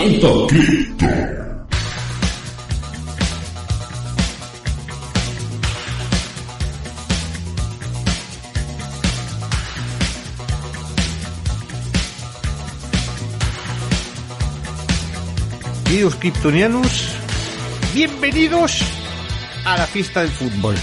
Campamento Queridos Kryptonianos, bienvenidos a la fiesta del fútbol.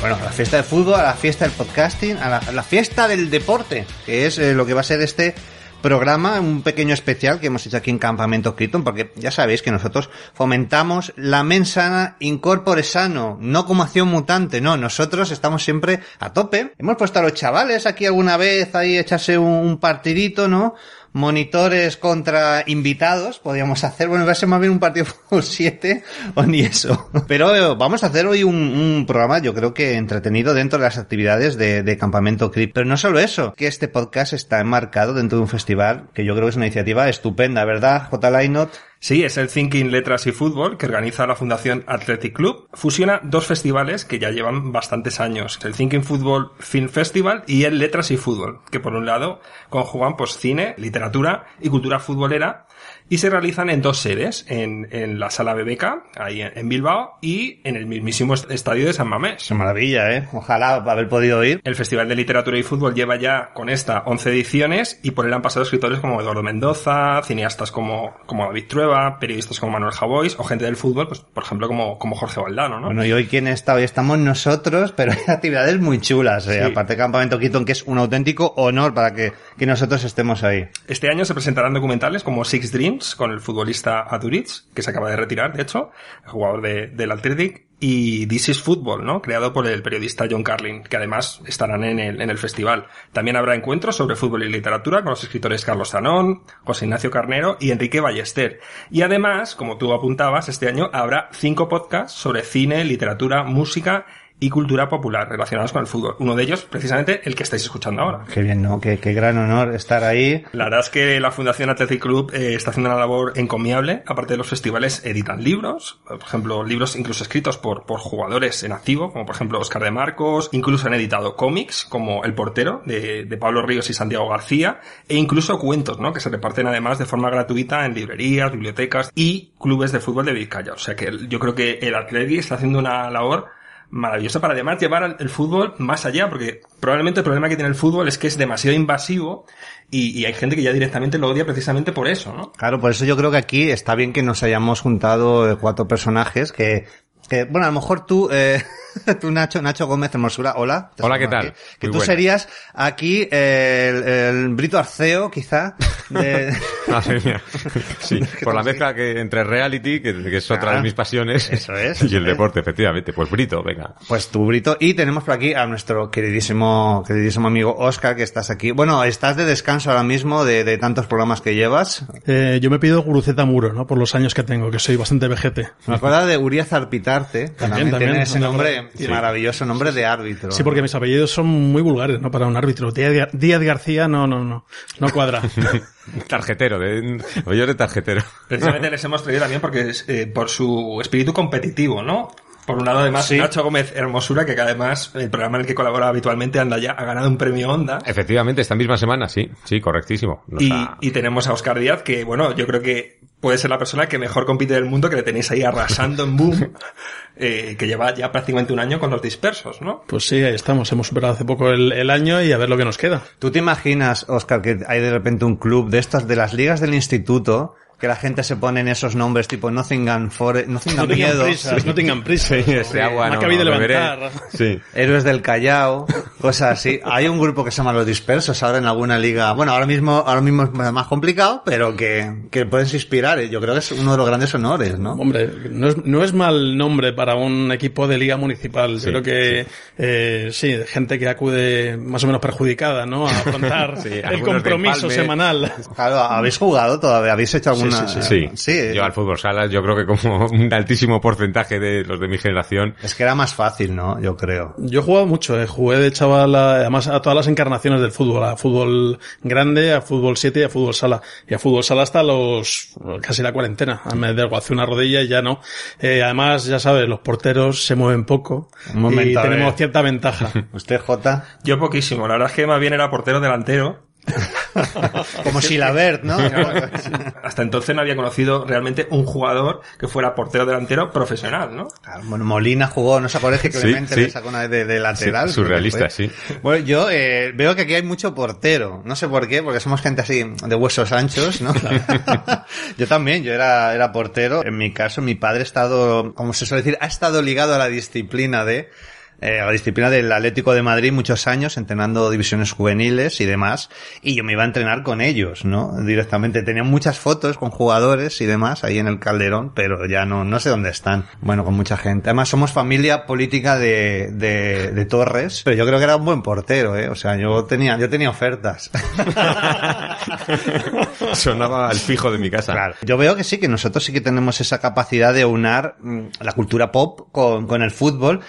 Bueno, a la fiesta del fútbol, a la fiesta del podcasting, a la, a la fiesta del deporte, que es eh, lo que va a ser este programa, un pequeño especial que hemos hecho aquí en Campamento Krypton, porque ya sabéis que nosotros fomentamos la mensana incorpore sano, no como acción mutante, no, nosotros estamos siempre a tope. Hemos puesto a los chavales aquí alguna vez ahí echarse un, un partidito, ¿no? Monitores contra invitados, podríamos hacer, bueno, va a ser más bien un partido por 7 o ni eso. Pero eh, vamos a hacer hoy un, programa, yo creo que entretenido dentro de las actividades de, Campamento Crypt. Pero no solo eso, que este podcast está enmarcado dentro de un festival que yo creo que es una iniciativa estupenda, ¿verdad, J. Lainot? Sí, es el Thinking Letras y Fútbol que organiza la Fundación Athletic Club. Fusiona dos festivales que ya llevan bastantes años. El Thinking Football Film Festival y el Letras y Fútbol, que por un lado conjugan pues cine, literatura y cultura futbolera y se realizan en dos sedes, en, en la sala BBK, ahí en, en, Bilbao, y en el mismísimo estadio de San Mamés. Qué maravilla, ¿eh? Ojalá haber podido ir. El Festival de Literatura y Fútbol lleva ya con esta 11 ediciones y por él han pasado escritores como Eduardo Mendoza, cineastas como, como David Trueba, periodistas como Manuel Javois o gente del fútbol, pues por ejemplo como, como Jorge Valdano, ¿no? Bueno, y hoy quién está, hoy estamos nosotros, pero hay actividades muy chulas, ¿eh? Sí. Aparte de Campamento Keaton, que es un auténtico honor para que, que nosotros estemos ahí. Este año se presentarán documentales como Six Dreams, con el futbolista Aduriz, que se acaba de retirar, de hecho, jugador de, del Athletic, y This is Football, ¿no? Creado por el periodista John Carlin, que además estarán en el, en el festival. También habrá encuentros sobre fútbol y literatura con los escritores Carlos Zanón, José Ignacio Carnero y Enrique Ballester. Y además, como tú apuntabas, este año habrá cinco podcasts sobre cine, literatura, música y cultura popular relacionados con el fútbol. Uno de ellos, precisamente, el que estáis escuchando ahora. Qué bien, ¿no? Qué, qué gran honor estar ahí. La verdad es que la Fundación Athletic Club eh, está haciendo una labor encomiable. Aparte de los festivales, editan libros. Por ejemplo, libros incluso escritos por, por jugadores en activo, como por ejemplo Oscar de Marcos. Incluso han editado cómics, como El Portero, de, de Pablo Ríos y Santiago García. E incluso cuentos, ¿no? Que se reparten además de forma gratuita en librerías, bibliotecas y clubes de fútbol de Vizcaya. O sea que yo creo que el Athletic está haciendo una labor maravillosa para además llevar el fútbol más allá, porque probablemente el problema que tiene el fútbol es que es demasiado invasivo y, y, hay gente que ya directamente lo odia precisamente por eso, ¿no? Claro, por eso yo creo que aquí está bien que nos hayamos juntado cuatro personajes que, que bueno, a lo mejor tú, eh, tú Nacho, Nacho Gómez Hermosura, hola. Hola, ¿qué tal? Aquí, que Muy tú buena. serías aquí el, el, Brito Arceo, quizá. De... sí, por la mezcla que entre reality, que, que es otra claro, de mis pasiones, eso es, y el deporte, efectivamente. Pues Brito, venga. Pues tú, Brito. Y tenemos por aquí a nuestro queridísimo, queridísimo amigo Oscar, que estás aquí. Bueno, estás de descanso ahora mismo de, de tantos programas que llevas. Eh, yo me pido Guruceta Muro, ¿no? Por los años que tengo, que soy bastante vejete. Me acuerdo de Urias Arpitarte, también, también tiene ese nombre sí. maravilloso, nombre de árbitro. Sí, porque mis apellidos son muy vulgares, ¿no? Para un árbitro. Díaz, Díaz García, no, no, no. No cuadra. tarjetero, de, yo de tarjetero. Precisamente les hemos traído también porque eh, por su espíritu competitivo, ¿no? Por un lado, además, sí. Nacho Gómez Hermosura, que además el programa en el que colabora habitualmente anda ya, ha ganado un premio Onda. Efectivamente, esta misma semana, sí, sí, correctísimo. Y, ha... y, tenemos a Oscar Díaz, que bueno, yo creo que puede ser la persona que mejor compite del mundo, que le tenéis ahí arrasando en boom, eh, que lleva ya prácticamente un año con los dispersos, ¿no? Pues sí, ahí estamos, hemos superado hace poco el, el año y a ver lo que nos queda. ¿Tú te imaginas, Oscar, que hay de repente un club de estas, de las ligas del instituto, que la gente se pone en esos nombres tipo Nottingham Forest, Nottingham no Miedo, prisas, Nottingham Prisa, sí, ese agua no, no, levantar. Sí. Héroes del Callao, cosas así. Hay un grupo que se llama Los Dispersos ahora en alguna liga. Bueno, ahora mismo, ahora mismo es más complicado, pero que, que puedes inspirar. Yo creo que es uno de los grandes honores, ¿no? Hombre, no es, no es mal nombre para un equipo de liga municipal. Sí, creo que, sí. Eh, sí, gente que acude más o menos perjudicada, ¿no? A afrontar el compromiso semanal. Claro, habéis jugado todavía, habéis hecho algún una- sí, Sí, sí. yo al fútbol sala, yo creo que como un altísimo porcentaje de los de mi generación. Es que era más fácil, ¿no? Yo creo. Yo he jugado mucho, eh. jugué de chaval a- además a todas las encarnaciones del fútbol, a fútbol grande, a fútbol 7 y a fútbol sala. Y a fútbol sala hasta los casi la cuarentena. Me desguacé una rodilla y ya no. Eh, además, ya sabes, los porteros se mueven poco Un momento, y tenemos cierta ventaja. Usted, Jota, Yo poquísimo, la verdad es que más bien era portero delantero. como Silabert, ¿no? Hasta entonces no había conocido realmente un jugador que fuera portero delantero profesional, ¿no? Claro, bueno, Molina jugó, ¿no se acuerda que Sí, Clemente sí. le sacó una vez de, de lateral? Sí, surrealista, sí. Bueno, yo eh, veo que aquí hay mucho portero. No sé por qué, porque somos gente así de huesos anchos, ¿no? yo también, yo era, era portero. En mi caso, mi padre ha estado, como se suele decir, ha estado ligado a la disciplina de eh, a la disciplina del Atlético de Madrid muchos años, entrenando divisiones juveniles y demás, y yo me iba a entrenar con ellos, ¿no? Directamente. Tenía muchas fotos con jugadores y demás ahí en el Calderón, pero ya no, no sé dónde están. Bueno, con mucha gente. Además, somos familia política de, de, de Torres, pero yo creo que era un buen portero, ¿eh? O sea, yo tenía, yo tenía ofertas. Sonaba al fijo de mi casa. Claro. Yo veo que sí, que nosotros sí que tenemos esa capacidad de unar mm, la cultura pop con, con el fútbol.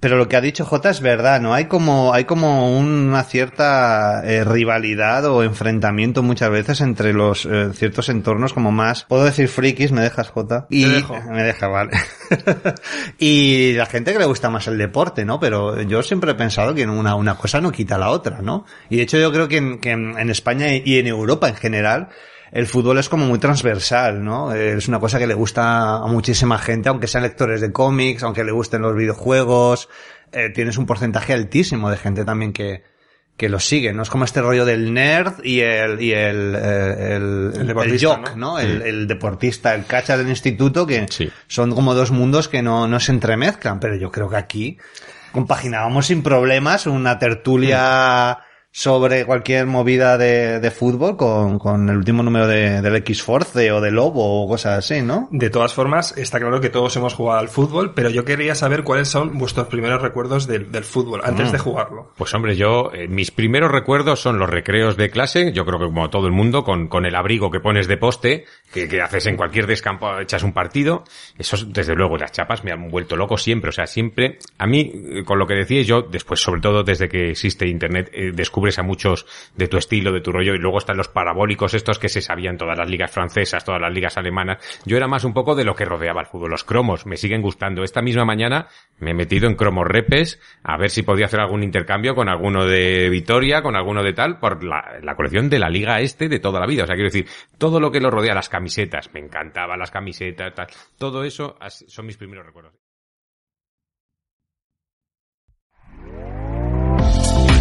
Pero lo que ha dicho Jota es verdad, ¿no? Hay como, hay como una cierta eh, rivalidad o enfrentamiento muchas veces entre los eh, ciertos entornos como más, puedo decir frikis, me dejas Jota. Y dejo. me deja, vale. y la gente que le gusta más el deporte, ¿no? Pero yo siempre he pensado que una, una cosa no quita la otra, ¿no? Y de hecho yo creo que en, que en España y en Europa en general, el fútbol es como muy transversal, ¿no? Es una cosa que le gusta a muchísima gente, aunque sean lectores de cómics, aunque le gusten los videojuegos, eh, tienes un porcentaje altísimo de gente también que, que lo sigue, ¿no? Es como este rollo del nerd y el, y el, eh, el, El deportista, jock, ¿no? ¿no? El, el deportista, el cacha del instituto, que Sí. son como dos mundos que no, no se entremezclan, pero yo creo que aquí compaginábamos sin problemas una tertulia sobre cualquier movida de, de fútbol con, con el último número de, del X-Force o de Lobo o cosas así, ¿no? De todas formas, está claro que todos hemos jugado al fútbol, pero yo quería saber cuáles son vuestros primeros recuerdos del, del fútbol antes de jugarlo. Pues hombre, yo, eh, mis primeros recuerdos son los recreos de clase, yo creo que como todo el mundo, con, con el abrigo que pones de poste, que, que haces en cualquier descampo, echas un partido, eso desde luego, las chapas me han vuelto loco siempre, o sea, siempre, a mí, eh, con lo que decíais yo, después, sobre todo desde que existe internet, eh, a muchos de tu estilo, de tu rollo, y luego están los parabólicos estos que se sabían todas las ligas francesas, todas las ligas alemanas, yo era más un poco de lo que rodeaba el fútbol, los cromos, me siguen gustando, esta misma mañana me he metido en cromos repes, a ver si podía hacer algún intercambio con alguno de Vitoria, con alguno de tal, por la, colección de la Liga Este de toda la vida. O sea, quiero decir, todo lo que lo rodea, las camisetas, me encantaban las camisetas, tal, todo eso son mis primeros recuerdos.